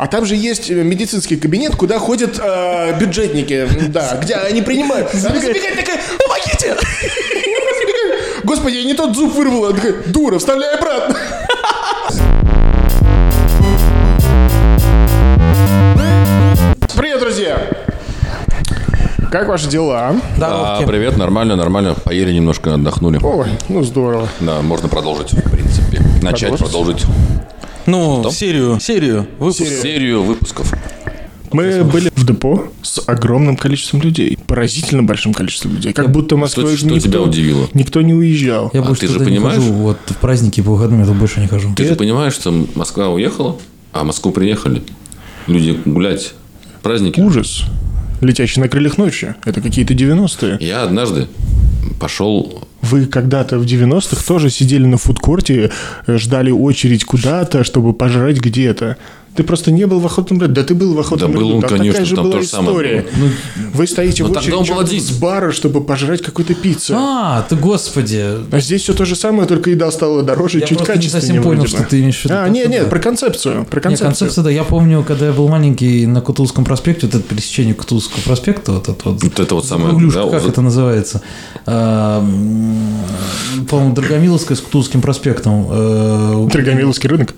А там же есть э, медицинский кабинет, куда ходят э, бюджетники, да, где они принимают. Она забегает такая, помогите! Господи, я не тот зуб вырвала. Она такая, дура, вставляй обратно. Привет, друзья! Как ваши дела? А, привет, нормально, нормально. Поели немножко, отдохнули. Ой, ну здорово. Да, можно продолжить, в принципе. Начать, Продолжить? Ну, Что? серию, серию. Выпуск. серию выпусков. Мы были в депо с огромным количеством людей. Поразительно большим количеством людей. Как будто Москва Что, что тебя удивило? Никто не уезжал. Я А больше ты же понимаешь? не хожу. Вот в праздники по выходным я туда больше не хожу. Ты же понимаешь, что Москва уехала, а в Москву приехали. Люди гулять. Праздники. Ужас. Летящий на крыльях ночи. Это какие-то 90-е. Я однажды пошел... Вы когда-то в 90-х тоже сидели на фудкорте, э, ждали очередь куда-то, чтобы пожрать где-то. Ты просто не был в охотном ряду. Да ты был в охотном Да был ряду. он, Там конечно, такая же там была то же самое история. было. Вы стоите Но в очереди был один. с бара, чтобы пожрать какую-то пиццу. А, А, ты господи. здесь все то же самое, только еда стала дороже и Я чуть просто не качественнее. совсем понял, что ты имеешь в виду. А, нет, нет, про концепцию. Про Не, концепцию. концепция, да. Я помню, когда я был маленький на Кутузовском проспекте, вот это пересечение Кутузовского проспекта, вот это вот. Вот это вот самое... Углюшка, да, как вот- это называется? А, По-моему, Драгомиловская с Кутузовским проспектом. э, Драгомиловский рынок.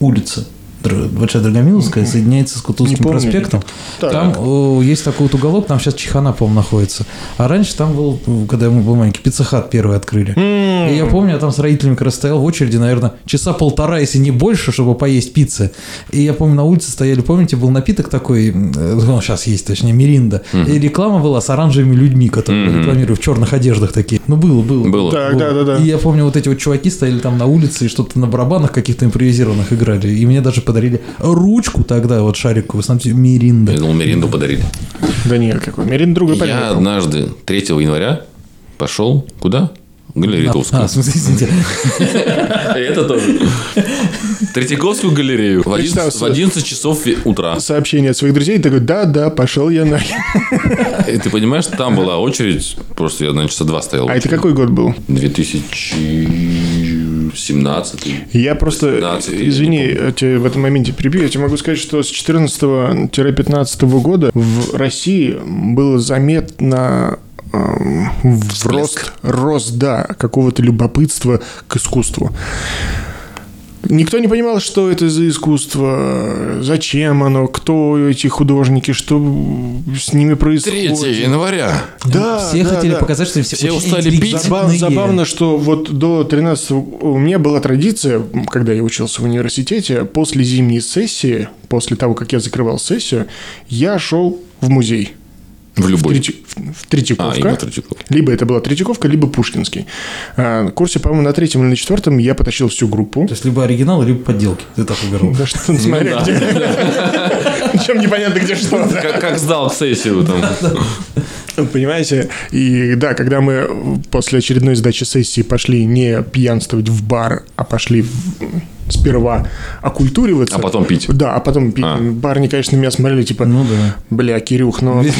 улица. Большая Драгомиловская соединяется с Кутузовским помню. проспектом. Так. Там о, есть такой вот уголок, там сейчас Чехана, по-моему, находится. А раньше там был, ну, когда мы был маленький, пиццехат первый открыли. И я помню, я там с родителями как раз стоял в очереди, наверное, часа полтора, если не больше, чтобы поесть пиццы. И я помню, на улице стояли, помните, был напиток такой, э, он сейчас есть, точнее, Миринда. И реклама была с оранжевыми людьми, которые рекламируют в черных одеждах такие. Ну, было, было. Было. Так, да, да, да. И я помню, вот эти вот чуваки стояли там на улице и что-то на барабанах каких-то импровизированных играли. И мне даже подарили ручку тогда, вот шариковую, смотрите, Миринда. Я думал, Меринду подарили. Да нет, какой. Мерин друга Я понятно. однажды, 3 января, пошел куда? В Галеретовскую. А, в смысле, извините. Это тоже. Третьяковскую галерею. В 11, Представь в 11 часов утра. Сообщение от своих друзей, такой, да, да, пошел я на... И ты понимаешь, там была очередь, просто я на часа два стоял. А это какой год был? 2017. Я просто, 18, я извини, не я тебя в этом моменте прибью. Я тебе могу сказать, что с 14-15 года в России было заметно эм, в рост, рост, да, какого-то любопытства к искусству. Никто не понимал, что это за искусство, зачем оно, кто эти художники, что с ними 3 происходит. января. Да, Все да, хотели да. показать, что все, Все устали пить. Забав- забавно, что вот до 13 у меня была традиция, когда я учился в университете, после зимней сессии, после того, как я закрывал сессию, я шел в музей. В В, любой. Трети- в Третьяковка. А, именно Третьяковка. Либо это была Третьяковка, либо Пушкинский. А, на курсе, по-моему, на третьем или на четвертом я потащил всю группу. То есть, либо оригинал, либо подделки. Ты так выбирал. Да что, ну, смотря где. Причем непонятно, где что. как сдал сессию там. Понимаете? И да, когда мы после очередной сдачи сессии пошли не пьянствовать в бар, а пошли в- сперва окультуриваться. А потом пить. Да, а потом пить. А. Парни, конечно, меня смотрели, типа, Ну да. бля, Кирюх, но... Весь,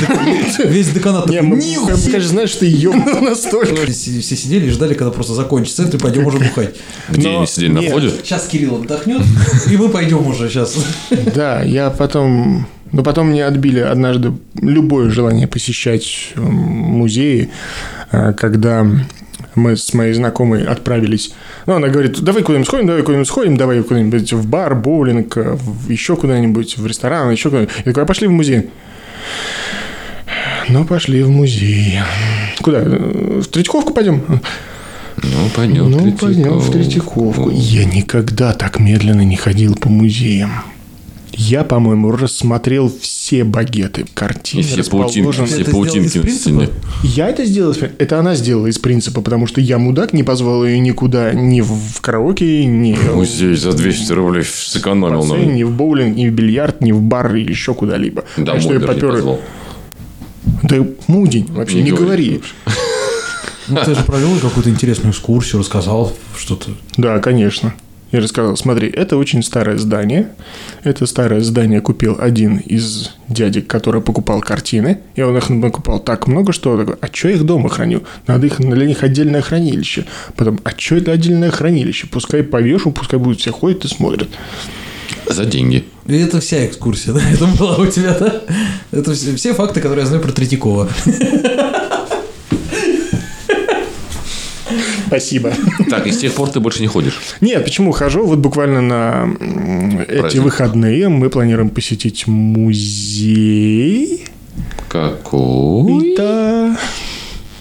весь деканат Не, такой, мы, «Нихуя!» конечно, знаешь, что ты ебнул настолько. Все сидели и ждали, когда просто закончится и пойдем уже бухать. Где они сидели на входе? Сейчас Кирилл отдохнет, и мы пойдем уже сейчас. Да, я потом... Но потом мне отбили однажды любое желание посещать м, музеи, а, когда мы с моей знакомой отправились. Ну, она говорит, давай куда-нибудь сходим, давай куда-нибудь сходим, давай куда-нибудь в бар, боулинг, в- еще куда-нибудь, в ресторан, еще куда-нибудь. Я такой, а пошли в музей. Ну, пошли в музей. Куда? В Третьяковку пойдем? Ну, пойдем. Ну, пойдем в Третьяковку. Я никогда так медленно не ходил по музеям. Я, по-моему, рассмотрел все багеты, картины, И все паутинки, расположенные. все Это сделал паутинки из на принципа? стене. Я это сделал, из принципа. это она сделала из принципа, потому что я мудак, не позвал ее никуда, ни в караоке, ни Музей за 200 рублей в сэкономил. бассейн, Ну, ни в боулинг, ни в бильярд, ни в бар или еще куда-либо. Так домой что я попер-. Да мудень, вообще, не, Не говори. говори. Ну, ты же провел какую-то интересную экскурсию, рассказал что-то. Да, конечно. Я рассказал, смотри, это очень старое здание. Это старое здание купил один из дядек, который покупал картины. И он их покупал так много, что он такой, а что я их дома храню? Надо их для них отдельное хранилище. Потом, а что это отдельное хранилище? Пускай повешу, пускай будут все ходят и смотрят. За деньги. И это вся экскурсия, да? Это была у тебя, да? Это все, все факты, которые я знаю про Третьякова. Спасибо. Так, и с тех пор ты больше не ходишь. Нет, почему хожу? Вот буквально на м, эти Праздник. выходные мы планируем посетить музей. Какой? Да,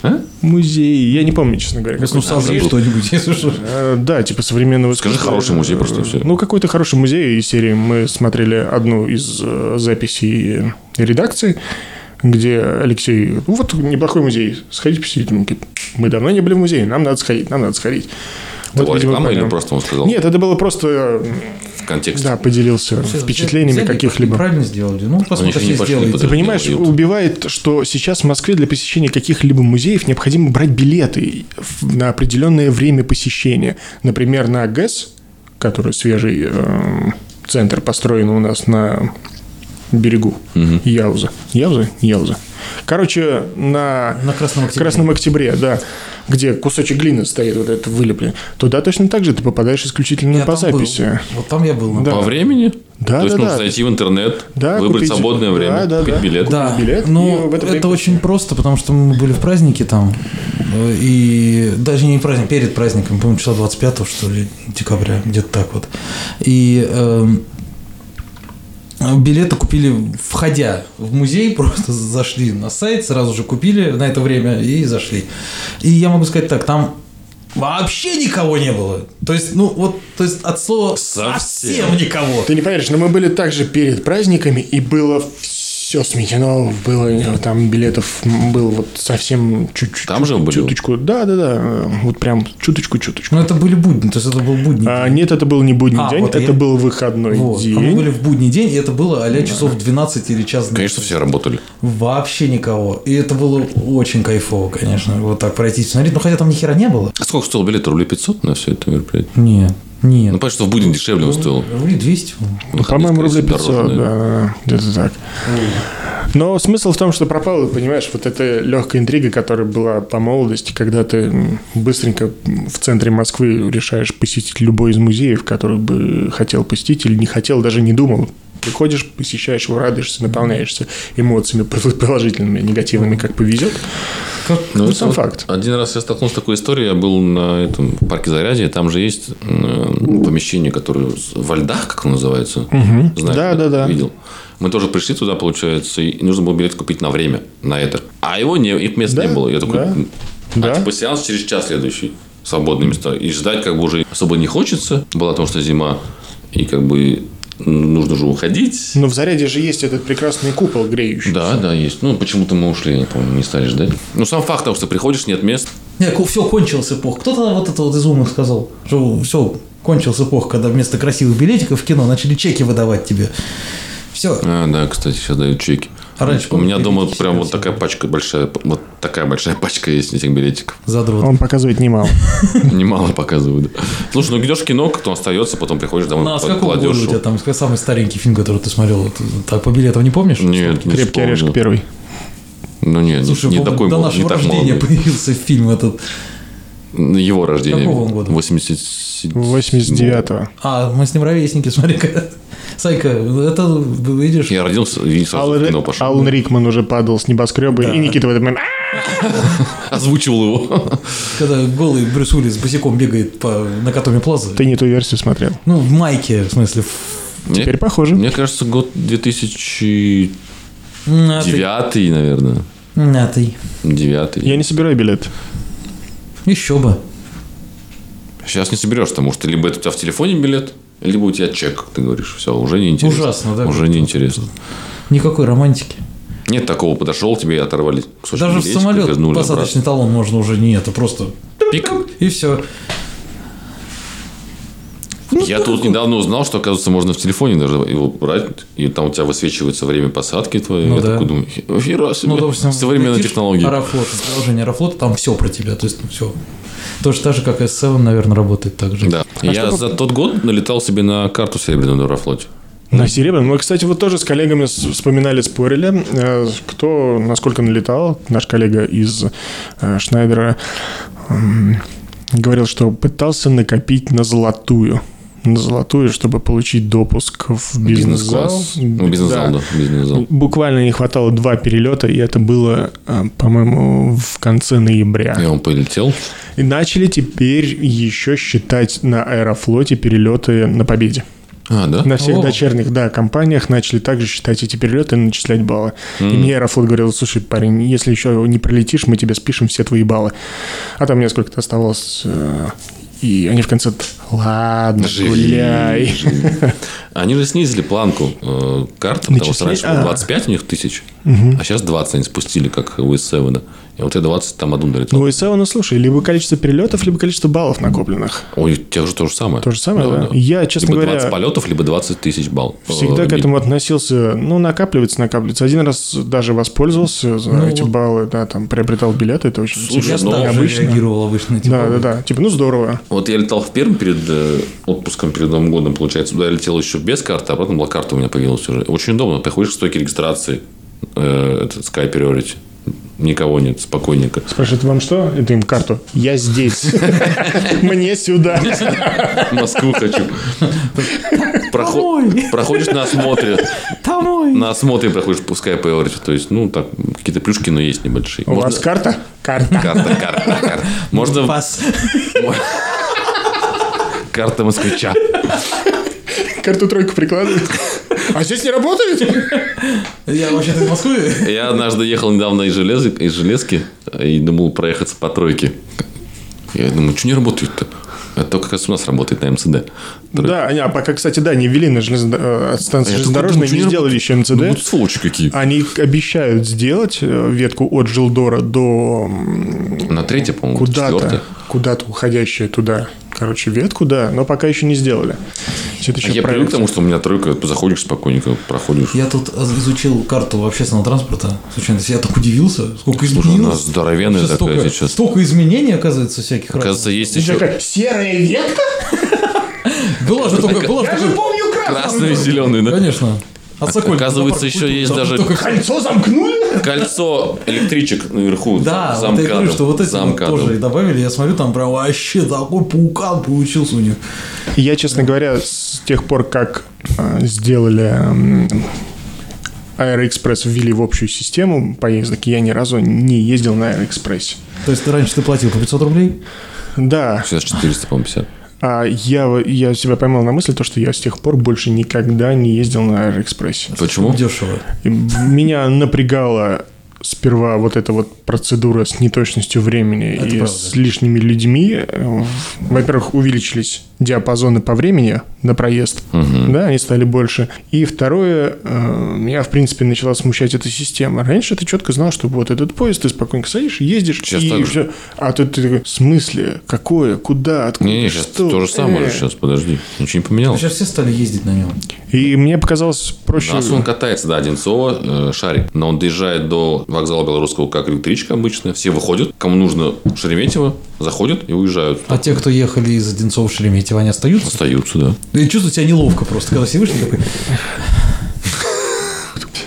А? музей. Я не помню, честно говоря. Ну, соври что-нибудь, если что. Э, Да, типа современного Скажи, искусства. хороший музей просто, и всё. Ну, какой-то хороший музей из серии. Мы смотрели одну из э, записей редакции, где Алексей, ну вот неплохой музей, сходите посетите. Мы говорим, Мы давно не были в музее, нам надо сходить, нам надо сходить. Это была видимо, или понял. просто он сказал Нет, это было просто, в контексте? да, поделился впечатлениями Взяли, каких-либо. Правильно сделали. Ну, сделаете. подожди. Ты понимаешь, делают. убивает, что сейчас в Москве для посещения каких-либо музеев необходимо брать билеты на определенное время посещения. Например, на ГЭС, который свежий э, центр, построен у нас на берегу Яуза. Яуза? Яуза. Короче, на, На Красном Октябре. Красном Октябре, да, где кусочек глины стоит, вот это вылеплен. Туда точно так же ты попадаешь исключительно Я по там был. записи. Вот там я был. Да. например. По времени? Да, То есть да, нужно да. зайти в интернет, Да, выбрать купить- свободное да, время, да, купить да. билет. Да, купить билет, ну, и в это это, очень просто, потому что мы были в празднике там, э, и даже не праздник, перед праздником, по-моему, числа 25 что ли, декабря, где-то так вот. И эм, билеты купили, входя в музей, просто зашли на сайт, сразу же купили на это время и зашли. И я могу сказать так, там вообще никого не было. То есть, ну вот, то есть от слова Совсем. совсем никого. Ты не поверишь, но мы были также перед праздниками, и было все сметено, было э, там билетов, м, было вот совсем чуть-чуть. Там же были? Чуточку, да, да, да, э, вот прям чуточку-чуточку. Ну это были будни, то есть это был будний А, день. нет, это был не будний А, день, вот это я- был выходной Вот. день. А мы были в будний день, и это было а часов 12 или час дня. Конечно, все работали. Вообще никого. И это было очень кайфово, конечно, вот так пройтись, смотреть. Ну, хотя там ни хера не было. А сколько стоил билет? Рублей 500 на все это мероприятие? Нет, Ну, нет. понятно, что в будни дешевле он стоил. Рублей 200. Ну, По-моему, Выходные, рублей скорее 500, всего, да, дороже, да, да, где-то так. Но смысл в том, что пропала, понимаешь, вот эта легкая интрига, которая была по молодости, когда ты быстренько в центре Москвы решаешь посетить любой из музеев, который бы хотел посетить или не хотел, даже не думал. Приходишь, посещаешь его, радуешься, наполняешься эмоциями положительными, негативными, как повезет. Как- Ну, это сам факт. Один раз я столкнулся с такой историей. Я был на этом парке Зарядье. Там же есть э, помещение, которое во льдах, как оно называется. Знаешь, Да, да, да. Видел. Мы тоже пришли туда, получается, и нужно было билет купить на время, на это. А его не, их мест Да, не было. Я такой, да, «М, да. а типа сеанс через час следующий. Свободные места. И ждать как бы уже особо не хочется. Была потому что зима. И как бы нужно же уходить. Но в заряде же есть этот прекрасный купол греющий. Да, да, есть. Ну, почему-то мы ушли, я не помню, не стали ждать. Ну, сам факт того, что приходишь, нет мест. Не, все, кончилась эпоха. Кто-то вот это вот из умных сказал, что все, кончилась эпоха, когда вместо красивых билетиков в кино начали чеки выдавать тебе. Все. А, да, кстати, сейчас дают чеки. А раньше, У меня дома прям вот такая пачка большая, вот такая большая пачка есть этих билетиков. Задрот. Он показывает немало. Немало показывают. да. Слушай, ну идешь в кино, кто остается, потом приходишь домой, Ну, а с какого года у тебя там самый старенький фильм, который ты смотрел? Так, по билетам не помнишь? Нет, не Крепкий орешек первый. Ну нет, Слушай, не, такой до мол- не нашего так рождения молодой. появился фильм этот. Его рождения. Какого он года? 87. 89-го. А, мы с ним ровесники, смотри-ка. Сайка, это, видишь, Я родился и сразу в Аллан, кино пошел. Алан Рикман уже падал с небоскреба, и Никита в этот момент... «А!» Озвучивал его. когда голый Брюс Уиллис босиком бегает по Накатоми Плаза. Ты не ту версию смотрел. Ну, в майке, в смысле. в- Мне, Теперь похоже. мне кажется, год 2009, На ты. наверное. На ты. Девятый. Я не собираю билет. Еще бы. Сейчас не соберешь, потому что либо это у тебя в телефоне билет, либо у тебя чек, как ты говоришь. Все, уже не интересно. Ужасно, да? Уже не интересно. Никакой романтики. Нет такого, подошел тебе и оторвали кусочек Даже в билетика, самолет посадочный талон можно уже не это, просто обратно. Пик. и все. Я тут недавно узнал, что, оказывается, можно в телефоне даже его брать, и там у тебя высвечивается время посадки твоей. Ну Я да. такой думаю, хера себе, Ну, допустим, современная летишь, технология. Аэрофлот, приложение Аэрофлота, там все про тебя, то есть все. Точно так же, как S7, наверное, работает так же. Да. Я за тот год налетал себе на карту серебряную на Аэрофлоте. На серебряном. Мы, кстати, вот тоже с коллегами вспоминали, спорили, э, кто насколько налетал. Наш коллега из э, Шнайдера говорил, что пытался накопить на золотую. На золотую, чтобы получить допуск в бизнес-зал. Бизнес-класс. Ну, бизнес-зал, да. Бизнес-зал. Буквально не хватало два перелета, и это было, а, по-моему, в конце ноября. И он полетел. И начали теперь еще считать на Аэрофлоте перелеты на победе. А, да? На всех О. дочерних, да, компаниях начали также считать эти перелеты и начислять баллы. И мне Аэрофлот говорил, слушай, парень, если еще не пролетишь, мы тебе спишем все твои баллы. А там несколько-то оставалось. э, И они в конце, ладно, Живи, гуляй. живи. Они же снизили планку э, карты, потому что Начислили? раньше было А. 25 у них тысяч, а сейчас 20 они спустили, как у S7. И вот я 20 там одну долетел. Ну, и ну, слушай, либо количество перелетов, либо количество баллов накопленных. Ой, у тебя же то же самое. То же самое, да? Я, честно либо говоря, 20 полетов, либо 20 тысяч баллов. Всегда Э, к этому относился, ну, накапливается, накапливается. Один раз даже воспользовался за Ну, эти вот. баллы, да, там, приобретал билеты, это очень Слушай, интересно, ну, Я так же необычно. реагировал обычно. Типа, Да, да, да. Типа, ну, здорово. Вот я летал в Пермь перед э, отпуском, перед Новым годом, получается. Туда я летел еще без карты, а потом была карта у меня появилась уже. Очень удобно. Приходишь к стойке регистрации, э, это Sky Priority. Никого нет, спокойненько. Спрашивает, вам что? Это им карту. Я здесь. Мне сюда. Москву хочу. Проходишь на осмотре. Домой. На осмотре проходишь по Sky Priority. То есть, ну, так, какие-то плюшки, но есть небольшие. У вас карта? Карта. Карта, карта, карта. Можно Пас. Карта москвича. Карту тройку прикладывает. А здесь не работает? Я вообще-то из Москвы. Я однажды ехал недавно из, железы, из железки и думал проехаться по тройке. Я думаю, что не работает-то? Это только как раз у нас работает на МЦД. Да, не, а пока, кстати, да, не ввели на железно... э, станции такой железнодорожной, не не сделали еще МЦД. Ну, вот сволочи какие. Они обещают сделать э, ветку от Жилдора до На третье, по-моему, куда-то, куда-то уходящую туда. Короче, ветку, да, но пока еще не сделали. Это А еще я привык к тому, что у меня тройка, заходишь спокойненько, проходишь. Я тут изучил карту общественного транспорта. Случайно, я так удивился, сколько Слушай, изменилось. она здоровенная Вообще такая столько, сейчас. Столько изменений, оказывается, всяких Оказывается, есть И еще такая, серая ветка? Была же только, Я же помню красную. красный и зеленый, да? Конечно. От Сокольника Оказывается, еще есть даже- Кольцо замкнули? Кольцо электричек наверху. Да, за вот я говорю, что вот эти за вот тоже и добавили. Я смотрю, там прям вообще такой паукан получился у них. Я, честно говоря, с тех пор, как э, сделали Аэроэкспресс ввели в общую систему поездок, я ни разу не ездил на Аэроэкспрессе. То есть раньше ты платил по 500 рублей? Да, Сейчас 400, по-моему, 50. А я, я себя поймал на мысли, то, что я с тех пор больше никогда не ездил на Аэроэкспрессе. Почему? Дешево. Меня напрягала сперва вот эта вот процедура с неточностью времени Это и правда. с лишними людьми. Э, Во-первых, увеличились диапазоны по времени на проезд, да, они стали больше. И второе, э, меня, в принципе, начала смущать эта система. Раньше ты четко знал, что вот этот поезд, ты спокойно садишь, ездишь, Сейчас и так всё. А тут ты такой, в смысле? Какое? Куда? Откуда? Не-не, сейчас что? то же самое Э. же сейчас, подожди. Ничего не поменялось. Сейчас все стали ездить на нем. И мне показалось проще... У нас он катается, да, Одинцово, э, шарик. Но он доезжает до вокзала Белорусского как электричка обычно. Все выходят. Кому нужно Шереметьево, заходят и уезжают. А те, кто ехали из Одинцова в Шереметьево, они остаются? Остаются, да. И чувствую себя неловко просто, когда Всевышний такой,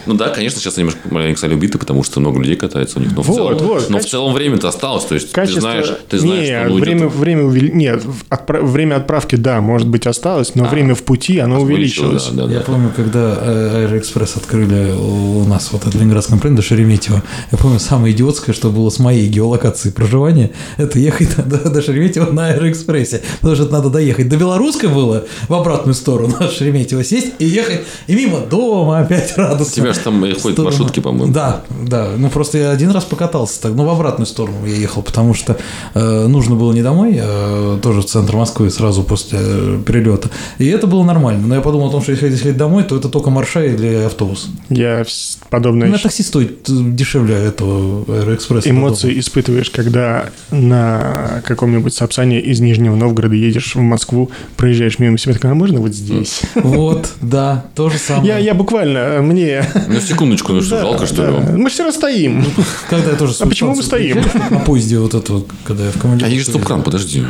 Ну да, конечно, сейчас они немножко маленько стали убиты, потому что много людей катается у них. Но в Вот, целом, вот, но в каче- целом время-то осталось. То есть Качество... ты знаешь, ты знаешь, не, что время, уйдет. время увели... Нет, в- отпра- время отправки, да, может быть, осталось, но время в пути, оно увеличилось. Да, да, Я да. помню, когда э, Аэроэкспресс открыли у нас вот от Ленинградском до Шереметьево, я помню, самое идиотское, что было с моей геолокацией проживания, это ехать до, до Шереметьево на Аэроэкспрессе, потому что надо доехать. До Белорусской было в обратную сторону от Шереметьево сесть и ехать, и мимо дома опять радостно. Тебя же там, ходят Сторону. маршрутки, по-моему. Да, да. Ну, просто я один раз покатался так, но в обратную сторону я ехал, потому что э, нужно было не домой, а тоже в центр Москвы сразу после э, перелета. И это было нормально. Но я подумал о том, что если ехать домой, то это только маршрут или автобус. Я подобное У меня такси стоит э, дешевле этого Аэроэкспресса. эмоции испытываешь, когда на каком-нибудь Сапсане из Нижнего Новгорода едешь в Москву, проезжаешь мимо себя, такой, а можно вот здесь? Вот, да, то же самое. Я, я буквально, мне... Ну, секундочку, ну что, жалко, что ли, вам? Мы все равно стоим. Когда я тоже А почему мы стоим? На поезде вот это вот, когда я в командировке. А есть же стоп-кран, подожди.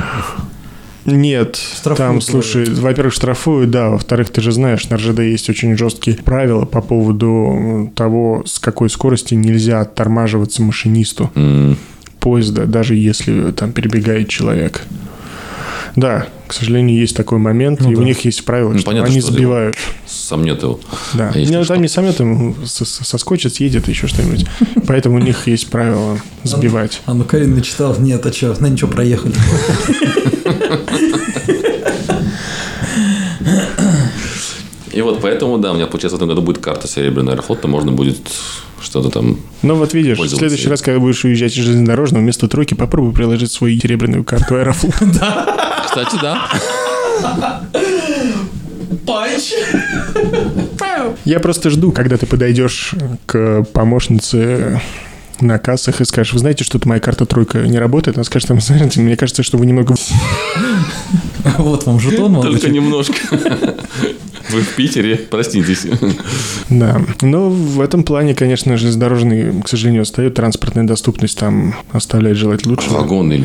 Нет, Штрафуют, там, слушай, во-первых, штрафуют, да, во-вторых, ты же знаешь, на РЖД есть очень жесткие правила по поводу того, с какой скорости нельзя оттормаживаться машинисту М, поезда, даже если там перебегает человек. Да, К сожалению, есть такой момент, Ну и да. у них есть правило, Ну, что понятно, они что сбивают. Сомнет его. Да. А ну, там не самолетом соскочит, съедет, еще что-нибудь. Поэтому у них есть правило сбивать. А ну Карин начитал, нет, а что, на ничего проехали. И поэтому, да, у меня, получается, в этом году будет карта серебряная аэрофлота, можно будет что-то там... Ну вот видишь, в следующий раз, когда будешь уезжать из железнодорожного, вместо тройки попробуй приложить свою серебряную карту Аэрофлот. Кстати, да. Панч! Я просто жду, когда ты подойдешь к помощнице на кассах и скажешь, вы знаете, что-то моя карта тройка не работает? Она скажет, там, знаете, мне кажется, что вы немного... Вот вам жетон, Только немножко. Вы в Питере, проститесь. Да. Но в этом плане, конечно, железнодорожный, к сожалению, отстает. Транспортная доступность там оставляет желать лучшего. Вагоны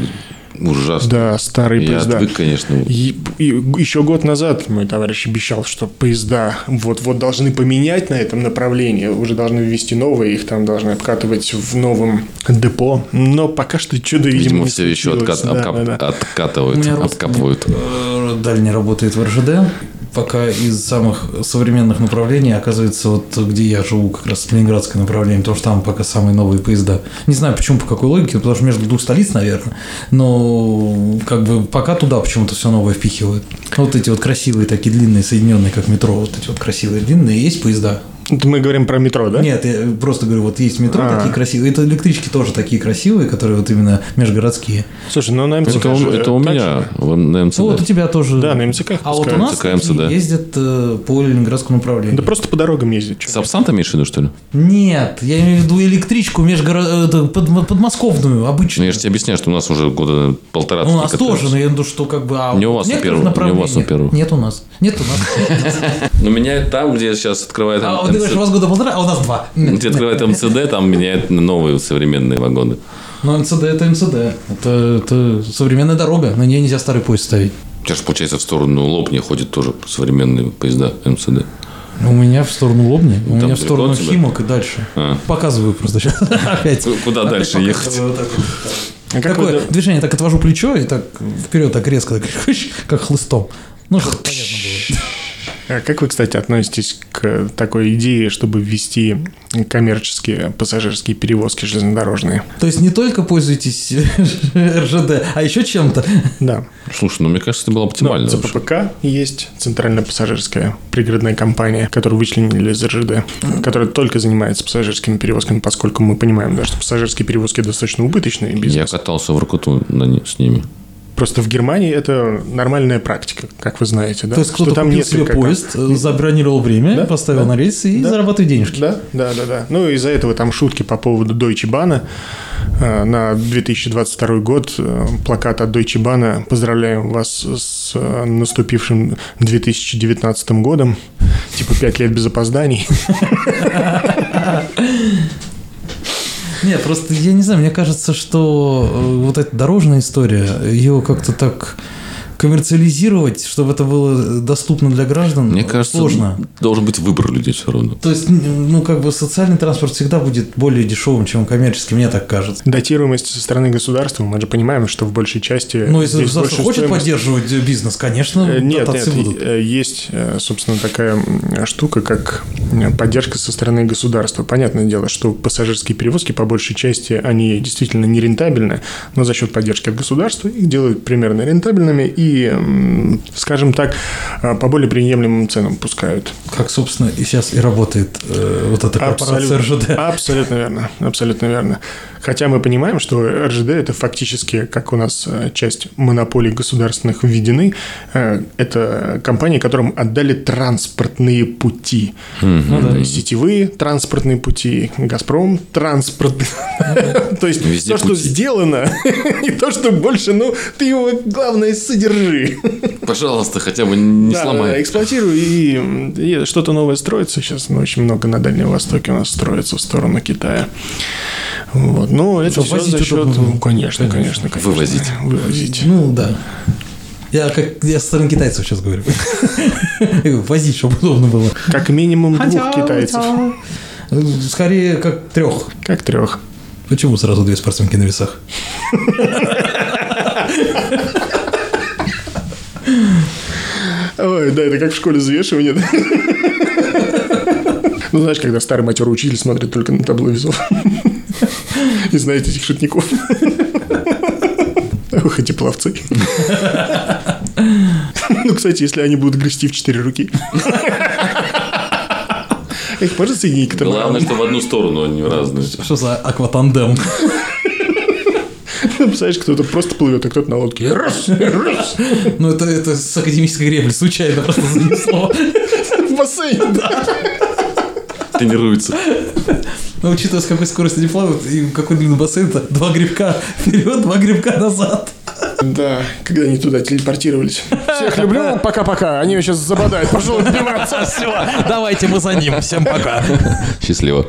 ужасно. Да, старые Я поезда. отвык, конечно. И, и еще год назад мой товарищ обещал, что поезда вот-вот должны поменять на этом направлении, уже должны ввести новые, их там должны обкатывать в новом депо. Но пока что чудо, видимо, Видимо, не все еще откат- Да, откап- да, да. У откатывают, меня родственник, э, дальний работает в РЖД. Пока из самых современных направлений оказывается вот где я живу, как раз Ленинградское направление, потому что там пока самые новые поезда. Не знаю почему, по какой логике, потому что между двух столиц, наверное, но как бы пока туда почему-то все новое впихивают. Вот эти вот красивые такие длинные, соединенные, как метро, вот эти вот красивые длинные, есть поезда? Это мы говорим про метро, да? Нет, я просто говорю, вот есть метро А. такие красивые, это электрички тоже такие красивые, которые вот именно межгородские. Слушай, ну на МЦК Это, у- же это у меня же. на МЦД. Ну вот у тебя тоже. Да, на МЦК А вот у нас МЦК, МЦД. такие ездят э, по Ленинградскому направлению. Да просто по дорогам ездить. чё. Сапсан имеешь в виду, что ли? Нет, я имею в виду электричку межгоро... это, под- подмосковную, Ну, обычную. я же тебе объясняю, что у нас уже года полтора. Ну, у нас тоже, но я думаю, что как бы... А Не у вас на первом, не у вас на первом. Нет у нас. Нет у нас. Но меняет там, где сейчас открывает Говоришь, у вас года полтора, а у нас два. Где открывает МЦД, там меняет на новые современные вагоны. Но МЦД это МЦД. Это, это современная дорога, на ней нельзя старый поезд ставить. Сейчас, получается, в сторону Лобни ходят тоже современные поезда МЦД. У меня в сторону Лобни, у Там меня в сторону? Химок и дальше. А. Показываю просто сейчас. Опять. Куда Опять дальше ехать? вот так вот. А Такое вы- движение, так отвожу плечо и так вперед, так резко, так, как хлыстом. Ну, понятно было. А как вы, кстати, относитесь к такой идее, чтобы ввести коммерческие пассажирские перевозки железнодорожные? То есть не только пользуйтесь РЖД, а еще чем-то. Да. Слушай, ну мне кажется, это было Ну, оптимально. вообще. ЦППК есть центральная пассажирская пригородная компания, которую вычленили из РЖД, которая только занимается пассажирскими перевозками, поскольку мы понимаем, да, что пассажирские перевозки достаточно убыточный Я бизнес. катался в Ракуту на с ними. Просто в Германии это нормальная практика, как вы знаете, да? То есть кто-то купил себе поезд, забронировал время, Да, поставил да. на рельсы и Да. зарабатывает денежки. Да, да, да, да. Ну, из-за этого там шутки по поводу Deutsche Bahn. Э, На 2022 год э, плакат от Deutsche Bahn «Поздравляем вас с э, наступившим 2019 годом». Типа пять лет без опозданий. Нет, просто я не знаю, мне кажется, что э, вот эта дорожная история, ее как-то так коммерциализировать, чтобы это было доступно для граждан, Мне кажется, сложно. должен быть выбор людей все равно. То есть, ну, как бы социальный транспорт всегда будет более дешевым, чем коммерческий, мне так кажется. Датируемость со стороны государства, мы же понимаем, что в большей части... Ну, если государство хочет стоимость. поддерживать бизнес, конечно, Э, Нет, нет, будут. э, есть, э, собственно, такая штука, как поддержка со стороны государства. Понятное дело, что пассажирские перевозки, по большей части, они действительно не рентабельны, но за счет поддержки от государства их делают примерно рентабельными и, скажем так, э, по более приемлемым ценам пускают. Как, собственно, и сейчас и работает э, вот эта корпорация РЖД. Абсолютно верно. Абсолютно верно. Хотя мы понимаем, что РЖД это фактически, как у нас э, часть монополий государственных введены, э, это компании, которым отдали транспортные пути. Ну да. Сетевые транспортные пути, Газпром транспортный. То есть то, что сделано, и то, что больше, ну, ты его, главное, содержи. Пожалуйста, хотя бы не сломай. эксплуатируй, и, что-то новое строится. Сейчас очень много на Дальнем Востоке у нас строится в сторону Китая. Вот. Ну, это Что, все возить за счет... Ну, конечно, Конечно. конечно. Вывозить. Вывозить. Ну, да. Я как я со стороны китайцев сейчас говорю. Возить, чтобы удобно было. Как минимум двух китайцев. Скорее, как трех. Как трех. Почему сразу две спортсменки на весах? Ой, да, это как в школе взвешивание. Ну, знаешь, когда старый матерый учитель смотрит только на табло весов. И знает этих шутников. Ох, эти пловцы. Ну, кстати, если они будут грести в четыре руки. Их можно соединить к тому? Главное, что в одну сторону, а не в разную. Что за акватандем? Представляешь, кто-то просто плывет, а кто-то на лодке. Раз, раз. Ну, это, это с академической гребли случайно просто занесло. В бассейн, да. Тренируется. Но учитывая, с какой скоростью они плавают и какой длинный бассейн, это два грибка вперед, два грибка назад. Да, когда они туда телепортировались. Всех люблю, пока-пока. Они меня сейчас забодают. Пошел обниматься. Все, давайте мы за ним. Всем пока. Счастливо.